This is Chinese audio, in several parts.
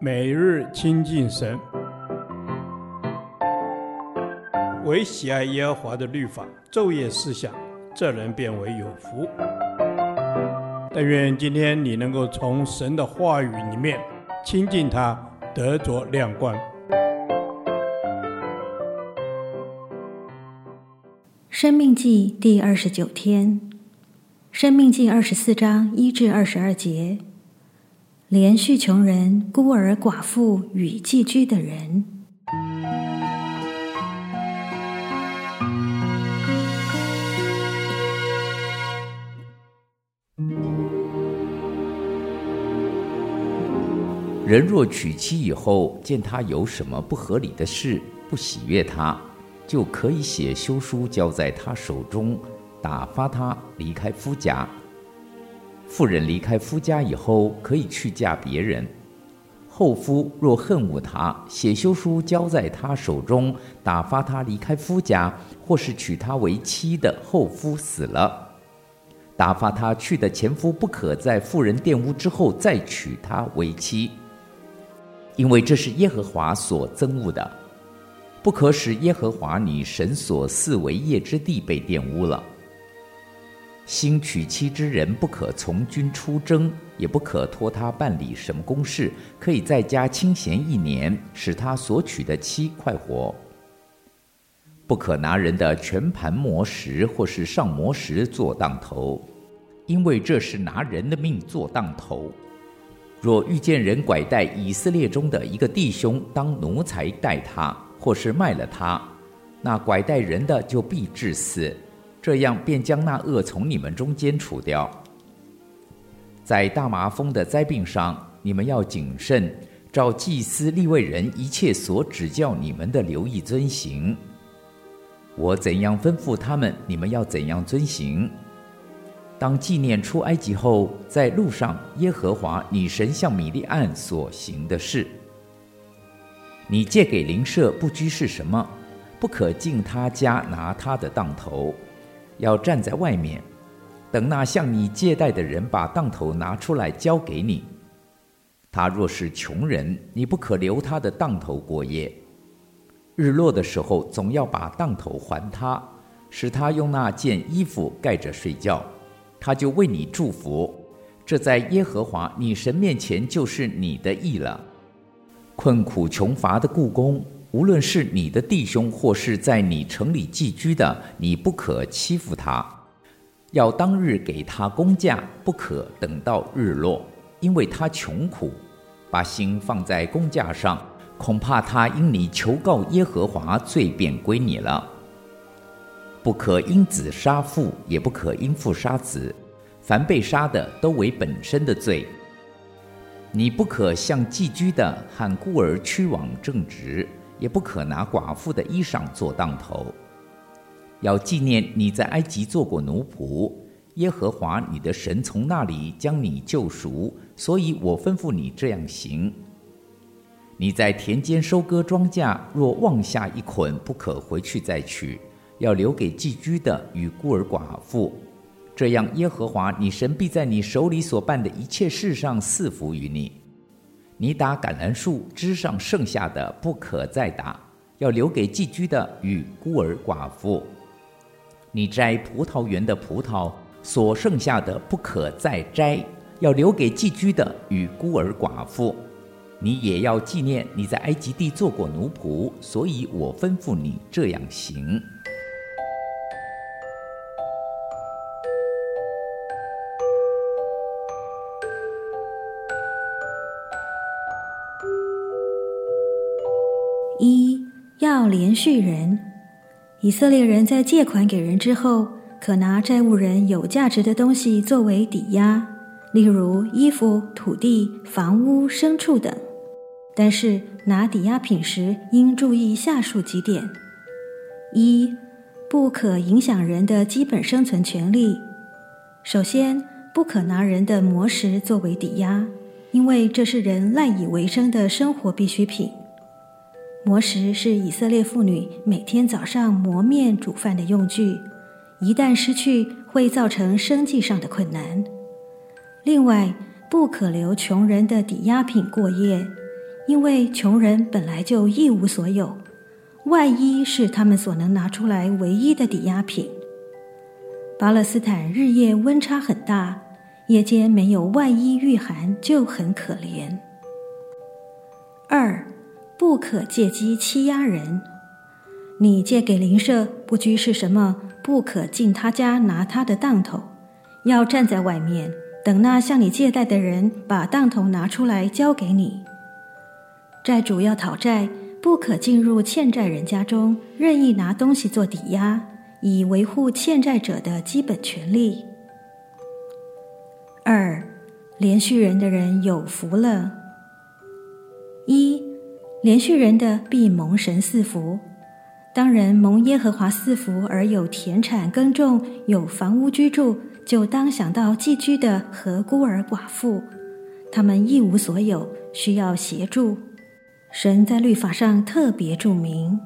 每日亲近神，唯喜爱耶和华的律法，昼夜思想，这人便为有福。但愿今天你能够从神的话语里面亲近他，得着亮光。生命记第二十九天，生命记二十四章一至二十二节。连续穷人、孤儿寡妇与寄居的人。人若娶妻以后，见他有什么不合理的事，不喜悦他，就可以写休书交在他手中，打发他离开夫家。妇人离开夫家以后，可以去嫁别人。后夫若恨恶她，写休书交在她手中，打发她离开夫家，或是娶她为妻的后夫死了，打发她去的前夫不可在妇人玷污之后再娶她为妻，因为这是耶和华所憎恶的，不可使耶和华你神所赐为业之地被玷污了。新娶妻之人不可从军出征，也不可托他办理什么公事，可以在家清闲一年，使他所娶的妻快活。不可拿人的全盘磨石或是上磨石做当头，因为这是拿人的命做当头。若遇见人拐带以色列中的一个弟兄当奴才待他，或是卖了他，那拐带人的就必致死。这样便将那恶从你们中间除掉。在大麻风的灾病上，你们要谨慎，照祭司利未人一切所指教你们的，留意遵行。我怎样吩咐他们，你们要怎样遵行。当纪念出埃及后，在路上耶和华你神向米利暗所行的事。你借给邻舍不拘是什么？不可进他家拿他的当头。要站在外面，等那向你借贷的人把当头拿出来交给你。他若是穷人，你不可留他的当头过夜。日落的时候，总要把当头还他，使他用那件衣服盖着睡觉，他就为你祝福。这在耶和华你神面前就是你的义了。困苦穷乏的雇工。无论是你的弟兄，或是在你城里寄居的，你不可欺负他，要当日给他工价，不可等到日落，因为他穷苦，把心放在工价上，恐怕他因你求告耶和华，罪便归你了。不可因子杀父，也不可因父杀子，凡被杀的都为本身的罪。你不可向寄居的和孤儿屈枉正直。也不可拿寡妇的衣裳做当头。要纪念你在埃及做过奴仆，耶和华你的神从那里将你救赎，所以我吩咐你这样行。你在田间收割庄稼，若忘下一捆，不可回去再取，要留给寄居的与孤儿寡妇。这样，耶和华你神必在你手里所办的一切事上赐福于你。你打橄榄树枝上剩下的不可再打，要留给寄居的与孤儿寡妇。你摘葡萄园的葡萄所剩下的不可再摘，要留给寄居的与孤儿寡妇。你也要纪念你在埃及地做过奴仆，所以我吩咐你这样行。连续人，以色列人在借款给人之后，可拿债务人有价值的东西作为抵押，例如衣服、土地、房屋、牲畜等。但是拿抵押品时，应注意下述几点：一，不可影响人的基本生存权利。首先，不可拿人的磨石作为抵押，因为这是人赖以为生的生活必需品。磨石是以色列妇女每天早上磨面煮饭的用具，一旦失去，会造成生计上的困难。另外，不可留穷人的抵押品过夜，因为穷人本来就一无所有，外衣是他们所能拿出来唯一的抵押品。巴勒斯坦日夜温差很大，夜间没有外衣御寒就很可怜。二，不可借机欺压人。你借给邻舍，不拘是什么，不可进他家拿他的当头，要站在外面，等那向你借贷的人把当头拿出来交给你。债主要讨债，不可进入欠债人家中，任意拿东西做抵押，以维护欠债者的基本权利。二，连续人的人有福了。连续人的必蒙神赐福。当人蒙耶和华赐福而有田产耕种，有房屋居住，就当想到寄居的和孤儿寡妇，他们一无所有，需要协助。神在律法上特别注明：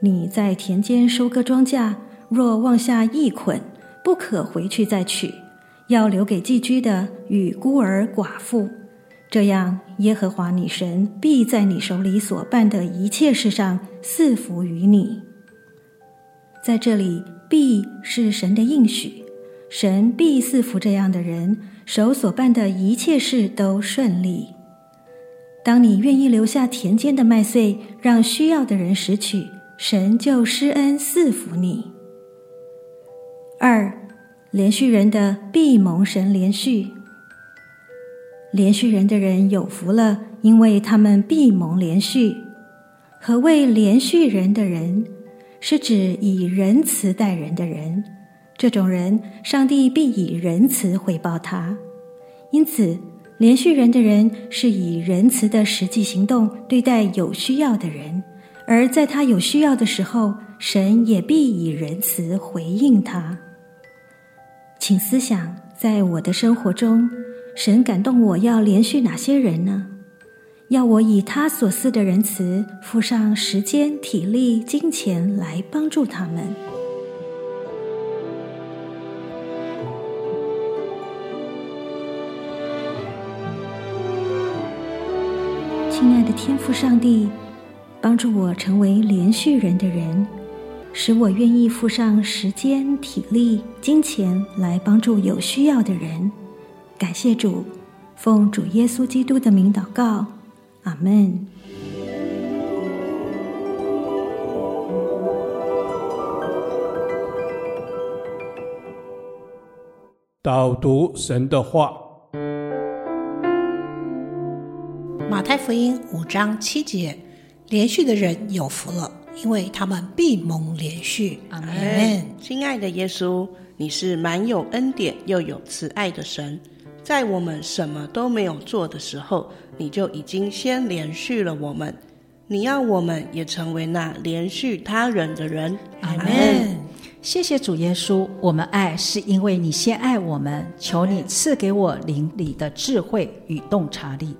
你在田间收割庄稼，若忘下一捆，不可回去再取，要留给寄居的与孤儿寡妇。这样，耶和华你神必在你手里所办的一切事上赐福于你。在这里，必是神的应许，神必赐福这样的人，手所办的一切事都顺利。当你愿意留下田间的麦穗，让需要的人拾取，神就施恩赐福你。二，连续人的必蒙神连续。连续人的人有福了，因为他们必蒙连续。何谓连续人的人？是指以仁慈待人的人。这种人，上帝必以仁慈回报他。因此，连续人的人是以仁慈的实际行动对待有需要的人，而在他有需要的时候，神也必以仁慈回应他。请思想，在我的生活中。神感动我要连续哪些人呢？要我以他所赐的仁慈，付上时间、体力、金钱来帮助他们。亲爱的天父上帝，帮助我成为连续人的人，使我愿意付上时间、体力、金钱来帮助有需要的人。感谢主，奉主耶稣基督的名祷告，阿门。导读神的话，马太福音五章七节：连续的人有福了，因为他们必蒙连续。阿门。亲爱的耶稣，你是满有恩典又有慈爱的神。在我们什么都没有做的时候，你就已经先连续了我们。你要我们也成为那连续他人的人。阿门。谢谢主耶稣，我们爱是因为你先爱我们。求你赐给我灵里的智慧与洞察力，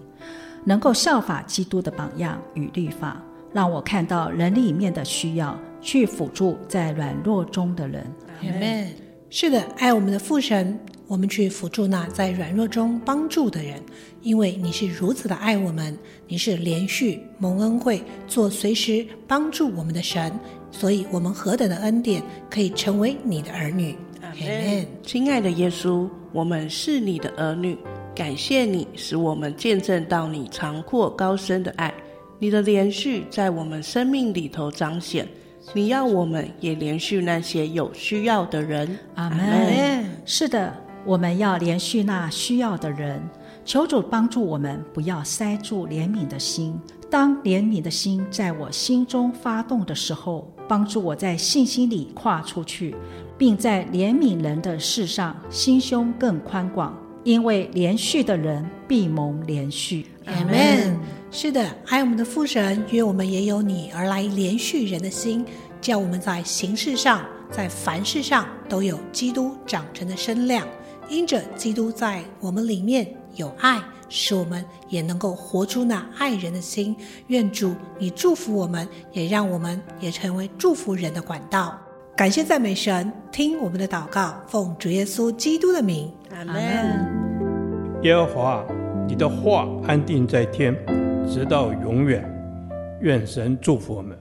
能够效法基督的榜样与律法，让我看到人里面的需要，去辅助在软弱中的人。阿门。是的，爱我们的父神。我们去辅助那在软弱中帮助的人，因为你是如此的爱我们，你是连续蒙恩惠，做随时帮助我们的神，所以我们何等的恩典可以成为你的儿女。阿门。亲爱的耶稣，我们是你的儿女，感谢你使我们见证到你长阔高深的爱，你的连续在我们生命里头彰显。你要我们也连续那些有需要的人。阿门。是的。我们要连续那需要的人，求主帮助我们，不要塞住怜悯的心。当怜悯的心在我心中发动的时候，帮助我在信心里跨出去，并在怜悯人的事上心胸更宽广。因为连续的人必蒙连续。阿门。是的，爱我们的父神，愿我们也有你而来连续人的心，叫我们在形式上，在凡事上都有基督长成的身量。因着基督在我们里面有爱，使我们也能够活出那爱人的心。愿主你祝福我们，也让我们也成为祝福人的管道。感谢赞美神，听我们的祷告，奉主耶稣基督的名，阿门。耶和华，你的话安定在天，直到永远。愿神祝福我们。